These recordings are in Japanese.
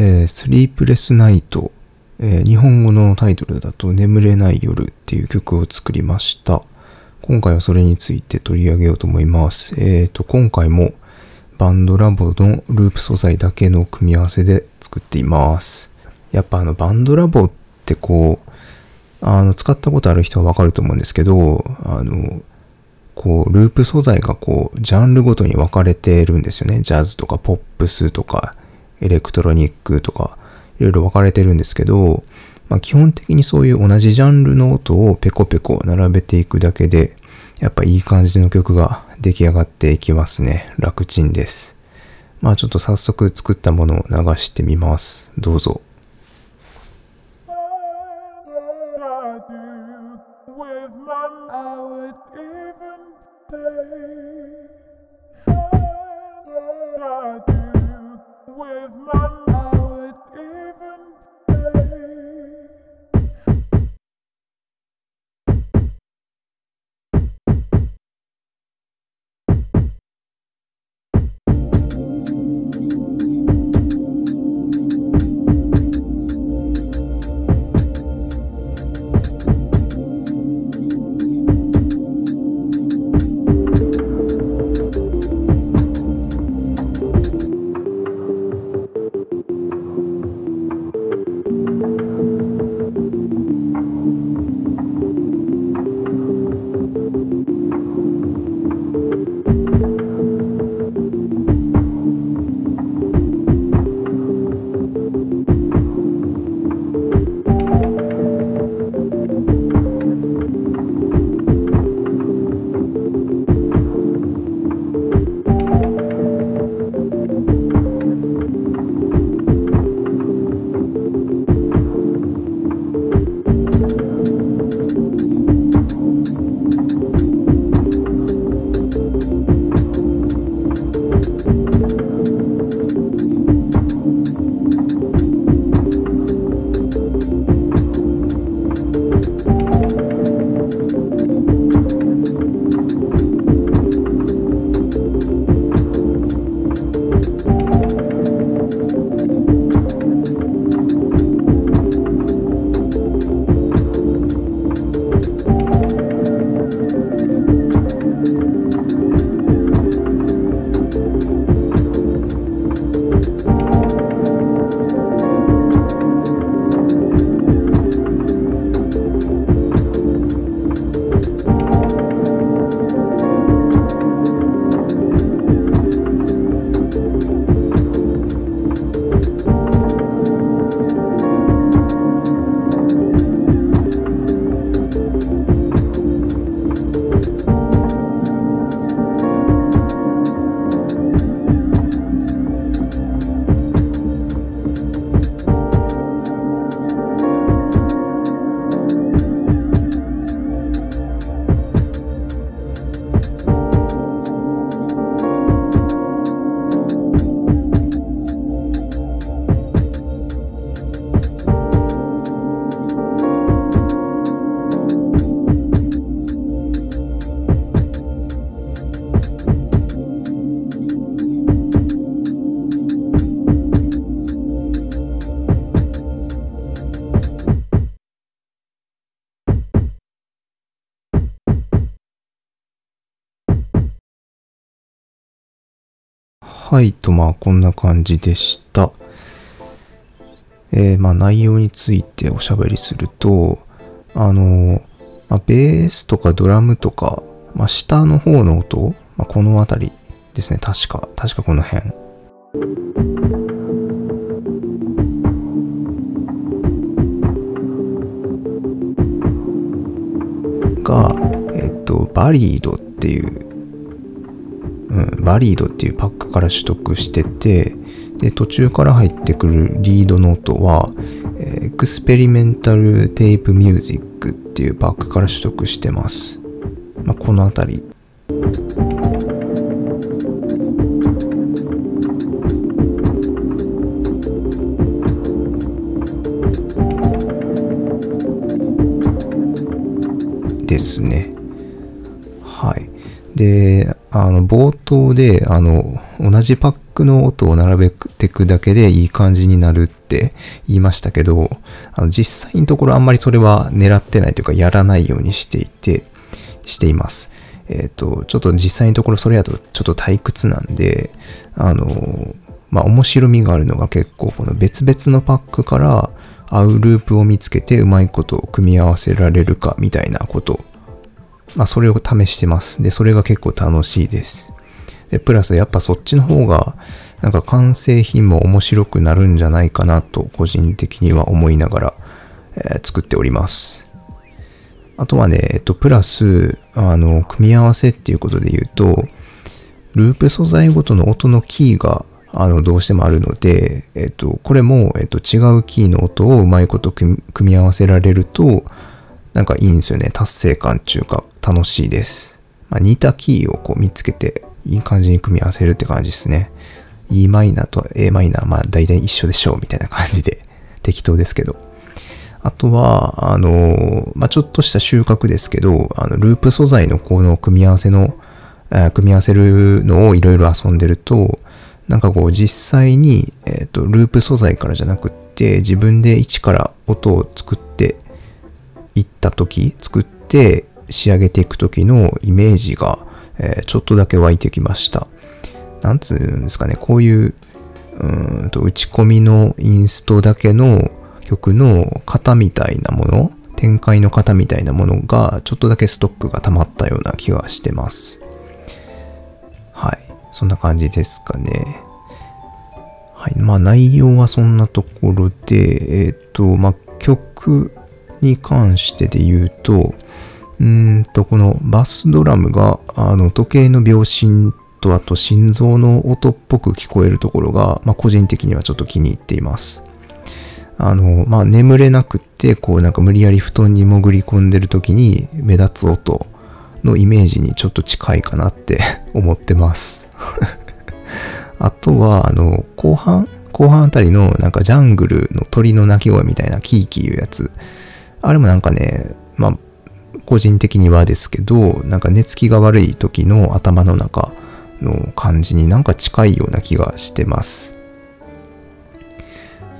えー、スリープレスナイト、えー、日本語のタイトルだと眠れない夜っていう曲を作りました。今回はそれについて取り上げようと思います。えっ、ー、と、今回もバンドラボのループ素材だけの組み合わせで作っています。やっぱあのバンドラボってこう、あの、使ったことある人はわかると思うんですけど、あの、こう、ループ素材がこう、ジャンルごとに分かれてるんですよね。ジャズとかポップスとか、エレクトロニックとか、いろいろ分かれてるんですけど、まあ、基本的にそういう同じジャンルの音をペコペコ並べていくだけで、やっぱいい感じの曲が出来上がっていきますね。楽ちんです。まあちょっと早速作ったものを流してみます。どうぞ。with my now at even day. はいと、まあ、こんな感じでした。えー、まあ、内容についておしゃべりすると、あの、まあ、ベースとかドラムとか、まあ、下の方の音、まあ、この辺りですね、確か、確かこの辺。が、えっと、バリードっていう、バリードっていうパックから取得してて、で、途中から入ってくるリードノートは、 Experimental Tape Music っていうパックから取得してます。まあ、この辺り。ですね。はい。で、あの、冒頭で、あの、同じパックの音を並べてくだけでいい感じになるって言いましたけど、あの、実際のところあんまりそれは狙ってないというか、やらないようにしていて、しています。えっ、ー、と、ちょっと実際のところそれやとちょっと退屈なんで、あの、まあ、面白みがあるのが結構この別々のパックから合うループを見つけてうまいことを組み合わせられるかみたいなことまあ、それを試してます。で、それが結構楽しいです。で、プラスやっぱそっちの方が、なんか完成品も面白くなるんじゃないかなと、個人的には思いながら、えー、作っております。あとはね、えっと、プラス、あの、組み合わせっていうことで言うと、ループ素材ごとの音のキーが、あの、どうしてもあるので、えっと、これも、えっと、違うキーの音をうまいこと組み合わせられると、なんかいいんですよね。達成感っていうか、楽しいです。まあ、似たキーをこう見つけて、いい感じに組み合わせるって感じですね。e マイナーと a マイナー、まあ大体一緒でしょうみたいな感じで 適当ですけど。あとは、あの、まあ、ちょっとした収穫ですけど、あの、ループ素材のこの組み合わせの、え組み合わせるのをいろいろ遊んでると、なんかこう実際に、えっ、ー、と、ループ素材からじゃなくって、自分で一から音を作っていった時、作って仕上げていく時のイメージが、えー、ちょっとだけ湧いてきました。なんつうんですかね、こういう、うんと打ち込みのインストだけの曲の型みたいなもの、展開の型みたいなものが、ちょっとだけストックが溜まったような気がしてます。はい。そんな感じですかね。はい。まあ内容はそんなところで、えっ、ー、と、まあ曲に関してで言うと、うんと、このバスドラムが、あの、時計の秒針と、あと心臓の音っぽく聞こえるところが、まあ、個人的にはちょっと気に入っています。あの、まあ、眠れなくて、こう、なんか無理やり布団に潜り込んでる時に目立つ音のイメージにちょっと近いかなって 思ってます。あとは、あの、後半後半あたりのなんかジャングルの鳥の鳴き声みたいなキーキーいうやつ。あれもなんかね、まあ、個人的にはですけど、なんか寝つきが悪い時の頭の中の感じになんか近いような気がしてます。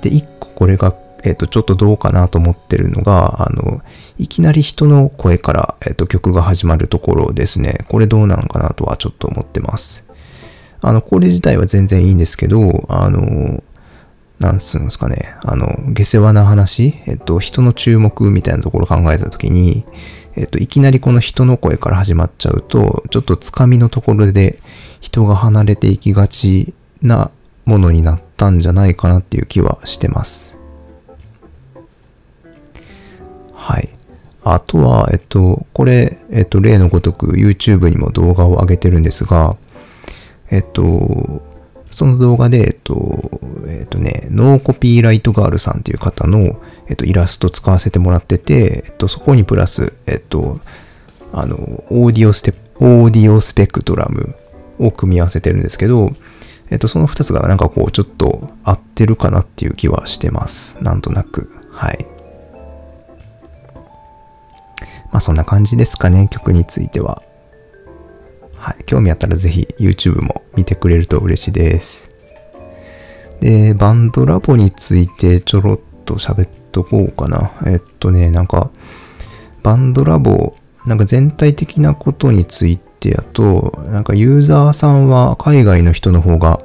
で、一個これが、えっ、ー、と、ちょっとどうかなと思ってるのが、あの、いきなり人の声から、えっ、ー、と、曲が始まるところですね。これどうなのかなとはちょっと思ってます。あの、これ自体は全然いいんですけど、あの、なんつうんですかね、あの、下世話な話、えっと、人の注目みたいなところを考えたときに、えっと、いきなりこの人の声から始まっちゃうと、ちょっとつかみのところで人が離れていきがちなものになったんじゃないかなっていう気はしてます。はい。あとは、えっと、これ、えっと、例のごとく YouTube にも動画を上げてるんですが、えっと、その動画で、えっと、えっとね、ノーコピーライトガールさんっていう方の、えっと、イラスト使わせてもらってて、えっと、そこにプラス、えっと、あの、オーディオステ、オーディオスペクトラムを組み合わせてるんですけど、えっと、その二つがなんかこう、ちょっと合ってるかなっていう気はしてます。なんとなく。はい。まあそんな感じですかね、曲については。はい、興味あったらぜひ YouTube も見てくれると嬉しいです。で、バンドラボについてちょろっと喋っとこうかな。えっとね、なんか、バンドラボ、なんか全体的なことについてやと、なんかユーザーさんは海外の人の方が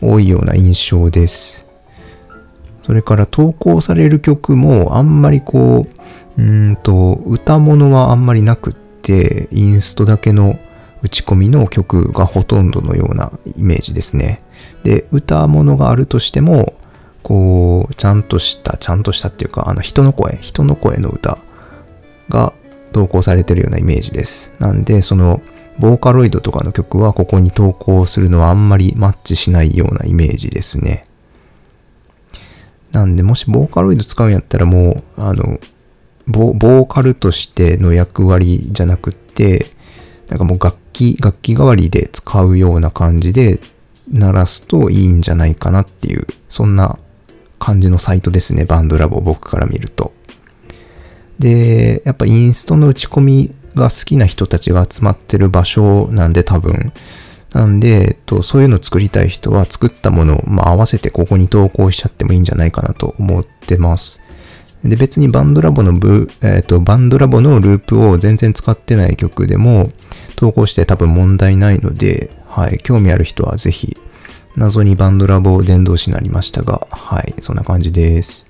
多いような印象です。それから投稿される曲もあんまりこう、うんと、歌物はあんまりなくって、インストだけの打ち込みの曲がほとんどのようなイメージですね。で、歌物があるとしても、こう、ちゃんとした、ちゃんとしたっていうか、あの、人の声、人の声の歌が投稿されてるようなイメージです。なんで、その、ボーカロイドとかの曲はここに投稿するのはあんまりマッチしないようなイメージですね。なんで、もしボーカロイド使うんやったらもう、あの、ボーカルとしての役割じゃなくって、なんかもう楽器、楽器代わりで使うような感じで鳴らすといいんじゃないかなっていう、そんな感じのサイトですね、バンドラボ僕から見ると。で、やっぱインストの打ち込みが好きな人たちが集まってる場所なんで多分。なんで、えっと、そういうの作りたい人は作ったものを、まあ、合わせてここに投稿しちゃってもいいんじゃないかなと思ってます。で、別にバンドラボのブ、えっと、バンドラボのループを全然使ってない曲でも投稿して多分問題ないので、はい、興味ある人はぜひ、謎にバンドラボ伝道師になりましたが、はい、そんな感じです。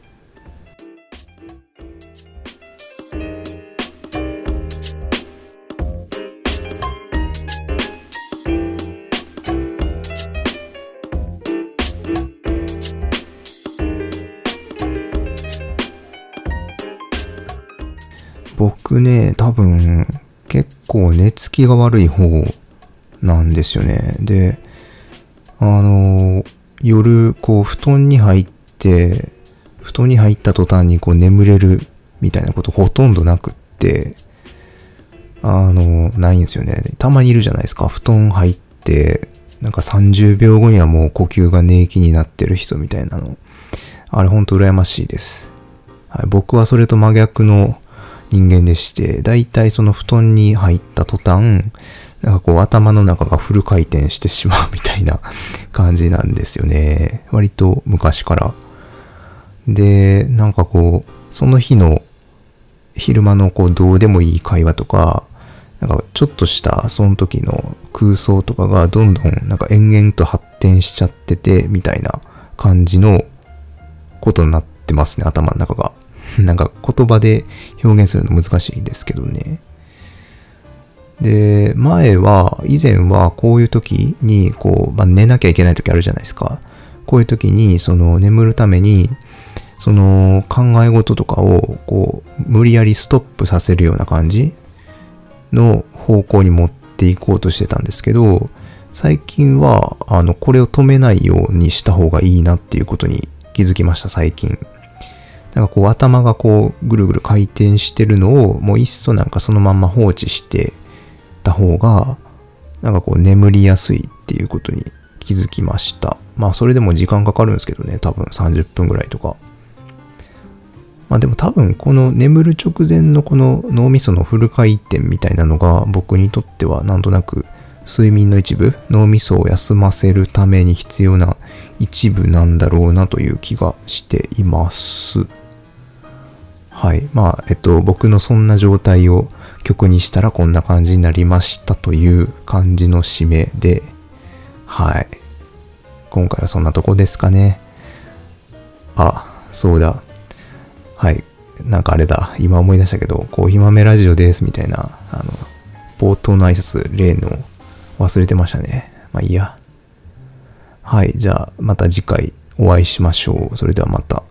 僕ね、多分、結構寝つきが悪い方なんですよね。で、あの、夜、こう、布団に入って、布団に入った途端にこう眠れるみたいなことほとんどなくって、あの、ないんですよね。たまにいるじゃないですか。布団入って、なんか30秒後にはもう呼吸が寝息になってる人みたいなの。あれほんと羨ましいです。はい、僕はそれと真逆の人間でして、だいたいその布団に入った途端、なんかこう頭の中がフル回転してしまうみたいな 感じなんですよね。割と昔から。で、なんかこう、その日の昼間のこうどうでもいい会話とか、なんかちょっとしたその時の空想とかがどんどんなんか延々と発展しちゃっててみたいな感じのことになってますね、頭の中が。なんか言葉で表現するの難しいですけどね。で、前は、以前はこういう時に、こう、まあ、寝なきゃいけない時あるじゃないですか。こういう時に、その眠るために、その考え事とかを、こう、無理やりストップさせるような感じの方向に持っていこうとしてたんですけど、最近は、あの、これを止めないようにした方がいいなっていうことに気づきました、最近。なんかこう頭がこうぐるぐる回転してるのをもういっそなんかそのまんま放置してた方がなんかこう眠りやすいっていうことに気づきました。まあそれでも時間かかるんですけどね、多分30分ぐらいとか。まあでも多分この眠る直前のこの脳みそのフル回転みたいなのが僕にとってはなんとなく睡眠の一部、脳みそを休ませるために必要な一部なんだろうなという気がしています。はい。まあ、えっと、僕のそんな状態を曲にしたらこんな感じになりましたという感じの締めで、はい。今回はそんなとこですかね。あ、そうだ。はい。なんかあれだ。今思い出したけど、コーヒー豆ラジオですみたいな、あの、冒頭の挨拶、例の忘れてましたね。まあいいや。はい。じゃあ、また次回お会いしましょう。それではまた。